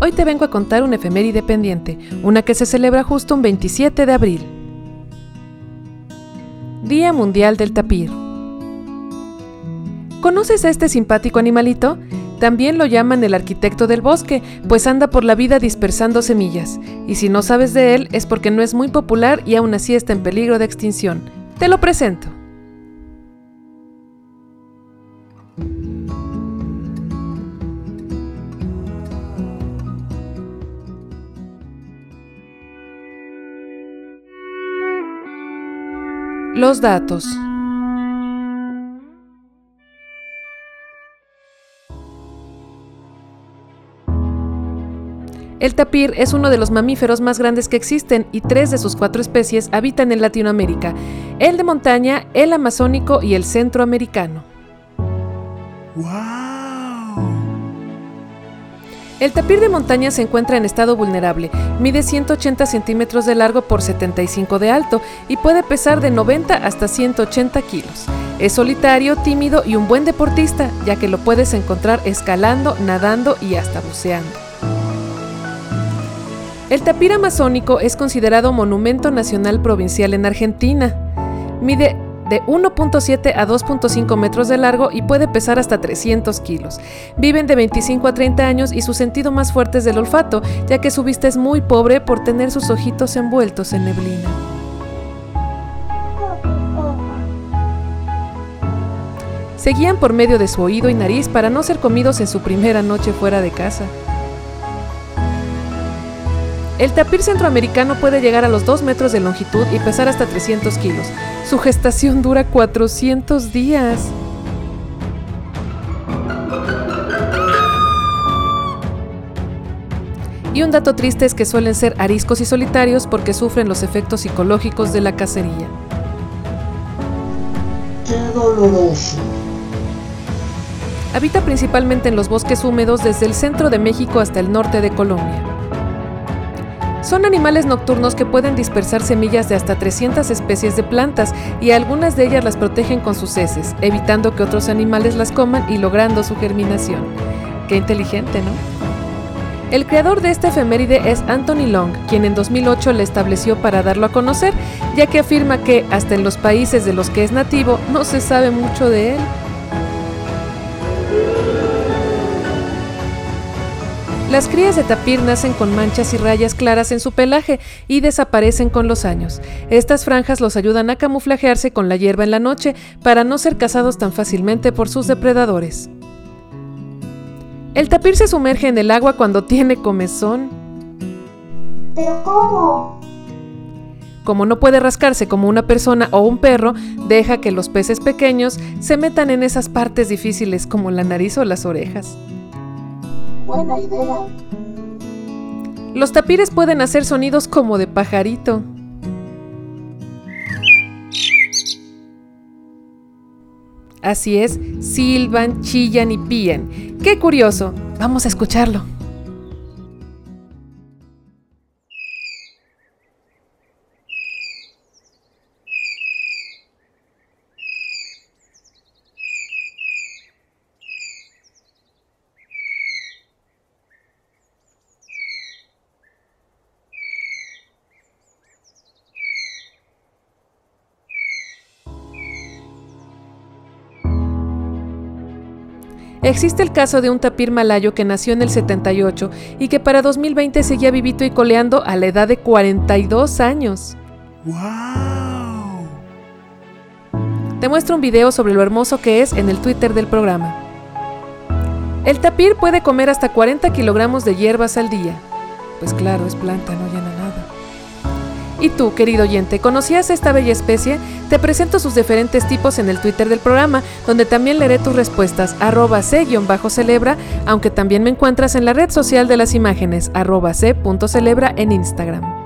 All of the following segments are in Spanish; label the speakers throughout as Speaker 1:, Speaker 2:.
Speaker 1: Hoy te vengo a contar una efeméride pendiente, una que se celebra justo un 27 de abril. Día Mundial del Tapir. ¿Conoces a este simpático animalito? También lo llaman el arquitecto del bosque, pues anda por la vida dispersando semillas, y si no sabes de él es porque no es muy popular y aún así está en peligro de extinción. Te lo presento. Los datos. El tapir es uno de los mamíferos más grandes que existen y tres de sus cuatro especies habitan en Latinoamérica, el de montaña, el amazónico y el centroamericano. El tapir de montaña se encuentra en estado vulnerable, mide 180 centímetros de largo por 75 de alto y puede pesar de 90 hasta 180 kilos. Es solitario, tímido y un buen deportista, ya que lo puedes encontrar escalando, nadando y hasta buceando. El tapir amazónico es considerado monumento nacional provincial en Argentina. Mide de 1.7 a 2.5 metros de largo y puede pesar hasta 300 kilos. Viven de 25 a 30 años y su sentido más fuerte es del olfato, ya que su vista es muy pobre por tener sus ojitos envueltos en neblina. Seguían por medio de su oído y nariz para no ser comidos en su primera noche fuera de casa. El tapir centroamericano puede llegar a los 2 metros de longitud y pesar hasta 300 kilos. Su gestación dura 400 días. Y un dato triste es que suelen ser ariscos y solitarios porque sufren los efectos psicológicos de la cacería.
Speaker 2: ¡Qué doloroso!
Speaker 1: Habita principalmente en los bosques húmedos desde el centro de México hasta el norte de Colombia. Son animales nocturnos que pueden dispersar semillas de hasta 300 especies de plantas y algunas de ellas las protegen con sus heces, evitando que otros animales las coman y logrando su germinación. Qué inteligente, ¿no? El creador de esta efeméride es Anthony Long, quien en 2008 la estableció para darlo a conocer, ya que afirma que hasta en los países de los que es nativo no se sabe mucho de él. Las crías de tapir nacen con manchas y rayas claras en su pelaje y desaparecen con los años. Estas franjas los ayudan a camuflajearse con la hierba en la noche para no ser cazados tan fácilmente por sus depredadores. El tapir se sumerge en el agua cuando tiene comezón.
Speaker 2: ¿Pero cómo?
Speaker 1: Como no puede rascarse como una persona o un perro, deja que los peces pequeños se metan en esas partes difíciles como la nariz o las orejas.
Speaker 2: Buena idea.
Speaker 1: Los tapires pueden hacer sonidos como de pajarito. Así es, silban, chillan y pían. ¡Qué curioso! Vamos a escucharlo. Existe el caso de un tapir malayo que nació en el 78 y que para 2020 seguía vivito y coleando a la edad de 42 años.
Speaker 2: ¡Wow!
Speaker 1: Te muestro un video sobre lo hermoso que es en el Twitter del programa. El tapir puede comer hasta 40 kilogramos de hierbas al día. Pues claro, es planta, no llena nada. ¿Y tú, querido oyente, conocías esta bella especie? Te presento sus diferentes tipos en el Twitter del programa, donde también leeré tus respuestas, arroba c-celebra, aunque también me encuentras en la red social de las imágenes, arroba c.celebra en Instagram.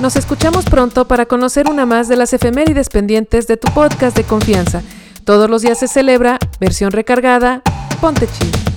Speaker 1: Nos escuchamos pronto para conocer una más de las efemérides pendientes de tu podcast de confianza. Todos los días se celebra, versión recargada, ponte chido.